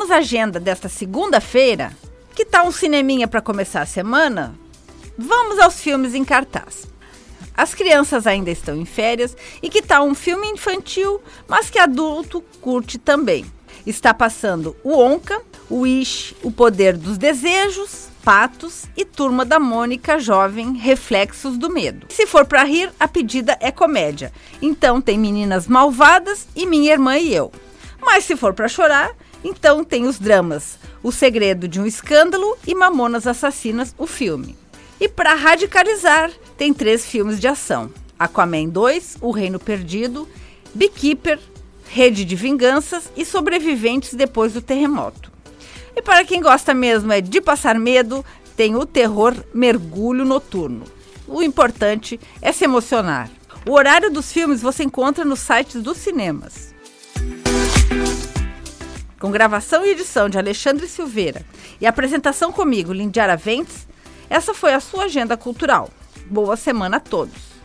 Vamos agenda desta segunda-feira? Que tal um cineminha para começar a semana? Vamos aos filmes em cartaz. As crianças ainda estão em férias e que tal um filme infantil, mas que adulto curte também. Está passando o Onca, o Wish, O Poder dos Desejos, Patos e Turma da Mônica Jovem Reflexos do Medo. Se for para rir, a pedida é comédia. Então tem Meninas Malvadas e Minha Irmã e Eu. Mas se for para chorar, então tem os dramas O Segredo de um Escândalo e Mamonas Assassinas, o filme. E para radicalizar, tem três filmes de ação: Aquaman 2, O Reino Perdido, Beekeeper, Rede de Vinganças e Sobreviventes depois do terremoto. E para quem gosta mesmo é de passar medo, tem o terror Mergulho Noturno. O importante é se emocionar. O horário dos filmes você encontra nos sites dos cinemas. Com gravação e edição de Alexandre Silveira e apresentação comigo, Lindiara Ventes, essa foi a sua agenda cultural. Boa semana a todos!